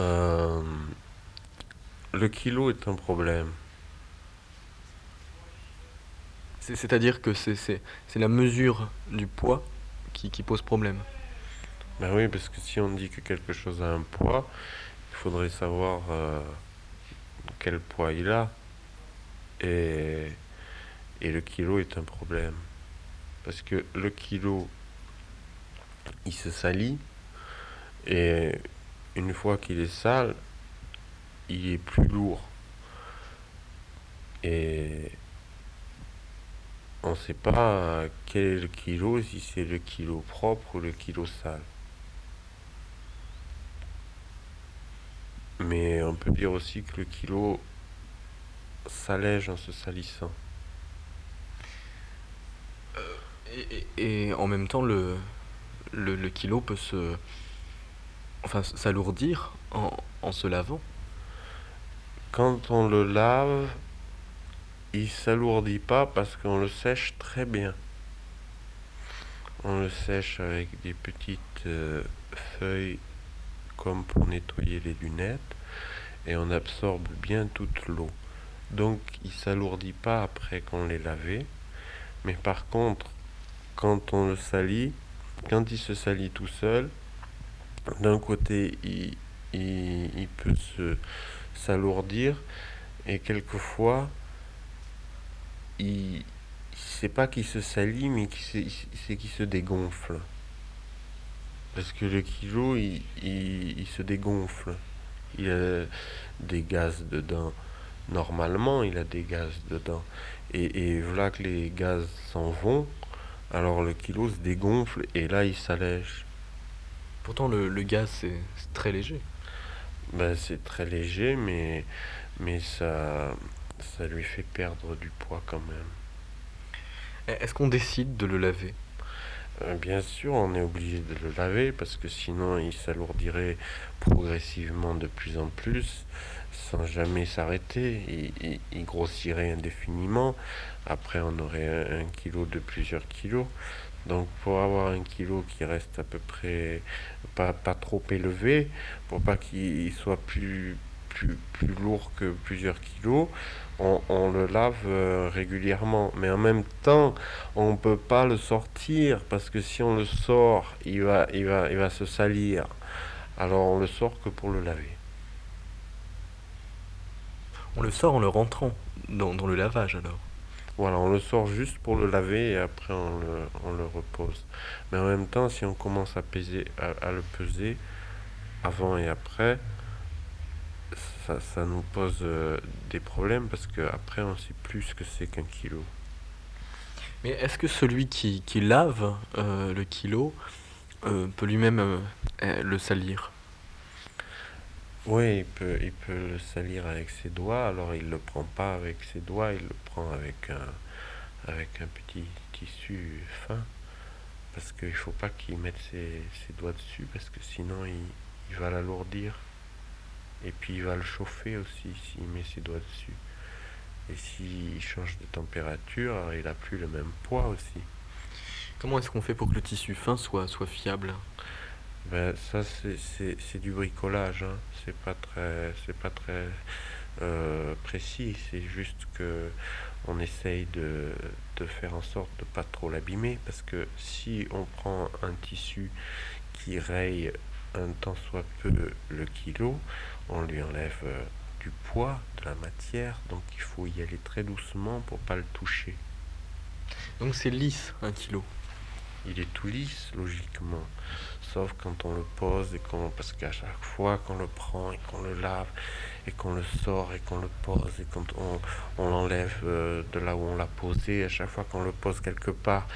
Euh, le kilo est un problème. C'est- C'est-à-dire que c'est la mesure du poids qui, qui pose problème. Ben oui, parce que si on dit que quelque chose a un poids, il faudrait savoir euh, quel poids il a. Et, et le kilo est un problème. Parce que le kilo, il se salit. Et une fois qu'il est sale, il est plus lourd. Et on ne sait pas quel est le kilo, si c'est le kilo propre ou le kilo sale. Mais on peut dire aussi que le kilo s'allège en se salissant. Et, et- en même temps, le kilo peut se, enfin, s'alourdir en, se lavant. Quand on le lave, il s'alourdit pas parce qu'on le sèche très bien. On le sèche avec des petites euh, feuilles comme pour nettoyer les lunettes et on absorbe bien toute l'eau. Donc il s'alourdit pas après qu'on l'ait lavé. Mais par contre, quand on le salit, quand il se salit tout seul, d'un côté il, peut s'alourdir et quelquefois il c'est pas qu'il se salit mais c'est qu'il se dégonfle. Parce que le kilo il, il, il se dégonfle. Il a des gaz dedans normalement il a des gaz dedans. Et, et voilà que les gaz s'en vont alors le kilo se dégonfle et là il s'allège Pourtant, le, le gaz, c'est très léger. Ben, c'est très léger, mais, mais ça, ça lui fait perdre du poids quand même. Eh, Est-ce qu'on décide de le laver? Euh, bien sûr, on est obligé de le laver parce que sinon il s'alourdirait progressivement de plus en plus sans jamais s'arrêter. Il, il- grossirait indéfiniment. Après, on aurait un, un kilo de plusieurs kilos. Donc, pour avoir un kilo qui reste à peu près pas, pas trop élevé, pour pas qu'il soit plus, plus, plus lourd que plusieurs kilos, on, on le lave euh, régulièrement. Mais en même temps, on ne peut pas le sortir parce que si on le sort, il va, il va, il va se salir. Alors on le sort que pour le laver. On le sort en le rentrant dans, dans le lavage, alors. Voilà, on le sort juste pour le laver et après on le, on le repose. Mais en même temps, si on commence à peser, à, à le peser avant et après, ça, ça nous pose euh, des problèmes parce qu'après on sait plus ce que c'est qu'un kilo. Mais est-ce que celui qui, qui lave euh, le kilo euh, peut lui-même euh, le salir? Oui, il peut, il peut le salir avec ses doigts, alors il le prend pas avec ses doigts, il le prend avec un, avec un petit tissu fin, parce qu'il faut pas qu'il mette ses, ses doigts dessus, parce que sinon il, il va l'alourdir, et puis il va le chauffer aussi s'il met ses doigts dessus. Et s'il change de température, il a plus le même poids aussi. Comment est-ce qu'on fait pour que le tissu fin soit, soit fiable? Ben, ça, c'est du bricolage, hein. C'est pas très, pas très euh, précis. C'est juste que on essaye de, de faire en sorte de pas trop l'abîmer. Parce que si on prend un tissu qui raye un tant soit peu le kilo, on lui enlève euh, du poids, de la matière. Donc il faut y aller très doucement pour pas le toucher. Donc c'est lisse, un kilo. Il est tout lisse, logiquement. Sauf quand on le pose et qu'on. Parce qu'à chaque fois qu'on le prend et qu'on le lave et qu'on le sort et qu'on le pose et quand on, on l'enlève euh, de là où on l'a posé, à chaque fois qu'on le pose quelque part,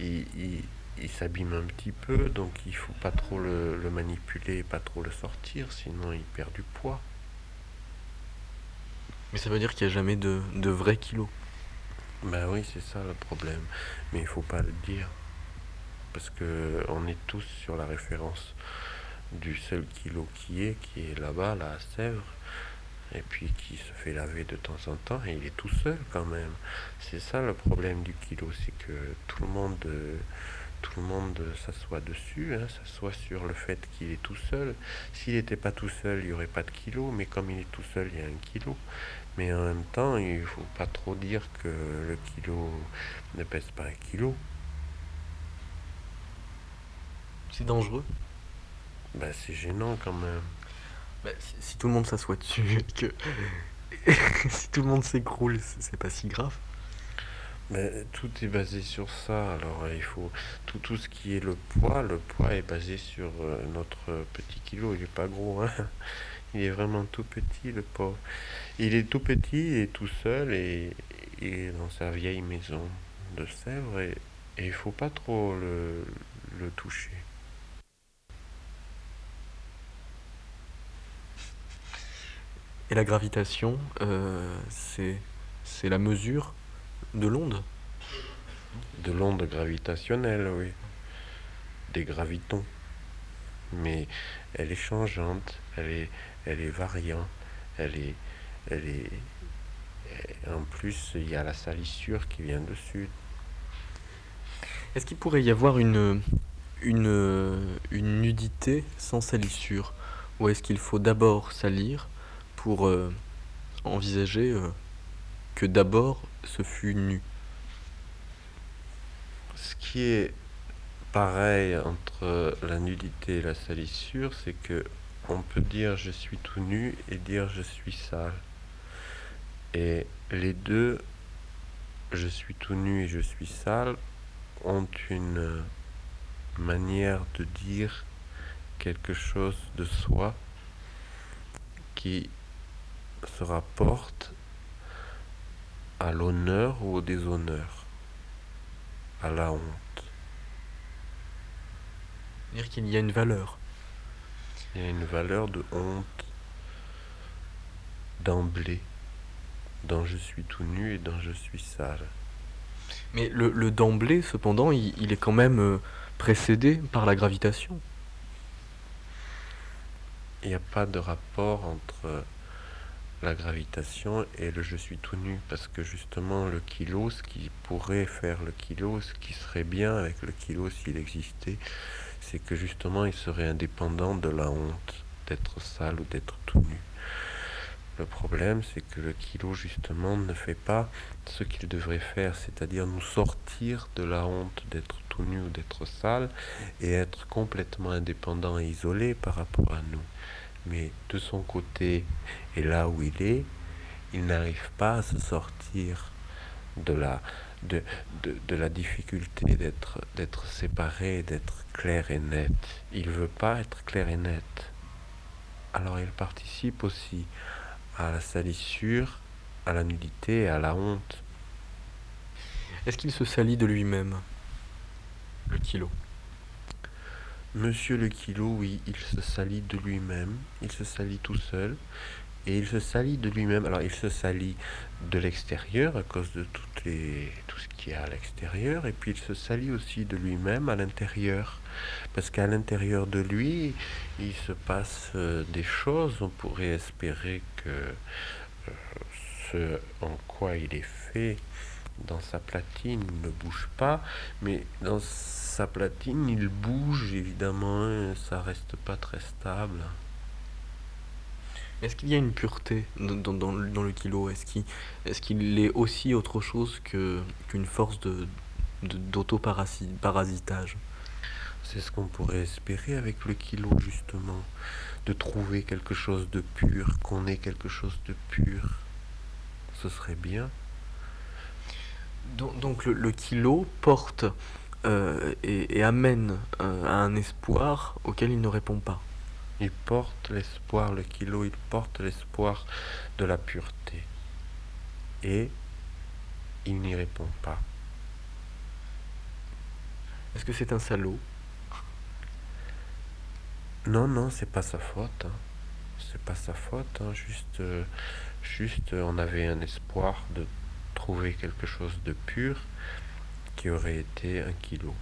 il, il, il s'abîme un petit peu. Donc il faut pas trop le, le manipuler, pas trop le sortir, sinon il perd du poids. Mais ça veut dire qu'il n'y a jamais de, de vrai kilo. Ben oui, c'est ça le problème. Mais il faut pas le dire. Parce que on est tous sur la référence du seul kilo qui est, qui est là-bas, là à Sèvres, et puis qui se fait laver de temps en temps, et il est tout seul quand même. C'est ça le problème du kilo, c'est que tout le monde euh, tout le monde s'assoit dessus, hein, s'assoit sur le fait qu'il est tout seul. S'il n'était pas tout seul, il n'y aurait pas de kilo, mais comme il est tout seul, il y a un kilo. Mais en même temps, il ne faut pas trop dire que le kilo ne pèse pas un kilo. C'est dangereux. Bah, c'est gênant quand même. Bah, si, tout le monde s'assoit dessus, que si tout le monde s'écroule, c'est pas si grave. Mais tout est basé sur ça. Alors euh, il faut tout, tout ce qui est le poids, le poids est basé sur euh, notre petit kilo. Il est pas gros, hein. Il est vraiment tout petit, le pauvre. Il est tout petit et tout seul et, et dans sa vieille maison de Sèvres et, il faut pas trop le, le toucher. Et la gravitation, euh, c'est la mesure de l'onde. De l'onde gravitationnelle, oui. Des gravitons. Mais elle est changeante, elle est, elle est variante, elle est, elle est. En plus, il y a la salissure qui vient dessus. Est-ce qu'il pourrait y avoir une, une, une nudité sans salissure? Ou est-ce qu'il faut d'abord salir pour euh, envisager euh, d'abord ce fut nu Ce qui est pareil entre la nudité et la salissure, c'est que on peut dire je suis tout nu et dire je suis sale. Et les deux, je suis tout nu et je suis sale, ont une manière de dire quelque chose de soi qui se rapporte à l'honneur ou au déshonneur, à la honte. C'est-à-dire qu'il y a une valeur. Il y a une valeur de honte d'emblée, dans je suis tout nu et dans je suis sale. Mais le, le d'emblée, cependant, il, il est quand même euh, précédé par la gravitation. Il n'y a pas de rapport entre la gravitation et le je suis tout nu parce que justement le kilo, ce qui pourrait faire le kilo, ce qui serait bien avec le kilo s'il existait, c'est que justement il serait indépendant de la honte d'être sale ou d'être tout nu. Le problème, c'est que le kilo, justement, ne fait pas ce qu'il devrait faire, c'est-à-dire nous sortir de la honte d'être tout nu ou d'être sale et être complètement indépendant et isolé par rapport à nous. Mais de son côté, et là où il est, il n'arrive pas à se sortir de la, difficulté d'être, séparé, d'être clair et net. Il veut pas être clair et net. Alors il participe aussi à la salissure, à la nudité à la honte. Est-ce qu'il se salit de lui-même Le kilo? Monsieur le kilo, oui, il se salit de lui-même, il se salit tout seul, et il se salit de lui-même. Alors il se salit de l'extérieur à cause de tout ce qu'il y a à l'extérieur, et puis il se salit aussi de lui-même à l'intérieur, parce qu'à l'intérieur de lui, il se passe euh, des choses, on pourrait espérer que euh, ce en quoi il est fait dans sa platine ne bouge pas, mais dans sa platine, il bouge évidemment, hein, ça reste pas très stable. Est-ce qu'il y a une pureté dans, dans- dans le kilo? Est-ce qu'il est aussi autre chose qu'une force de, de- d'autoparasitage? C'est ce qu'on pourrait espérer avec le kilo justement, de trouver quelque chose de pur, qu'on ait quelque chose de pur. Ce serait bien. Donc, donc le, le kilo porte euh, et, et amène euh, à un espoir auquel il ne répond pas. Il porte l'espoir, le kilo, il porte l'espoir de la pureté. Et il n'y répond pas. Est-ce que c'est un salaud? Non, non, c'est pas sa faute. hein. C'est pas sa faute. hein. Juste, euh, juste, euh, on avait un espoir de trouver quelque chose de pur qui aurait été un kilo.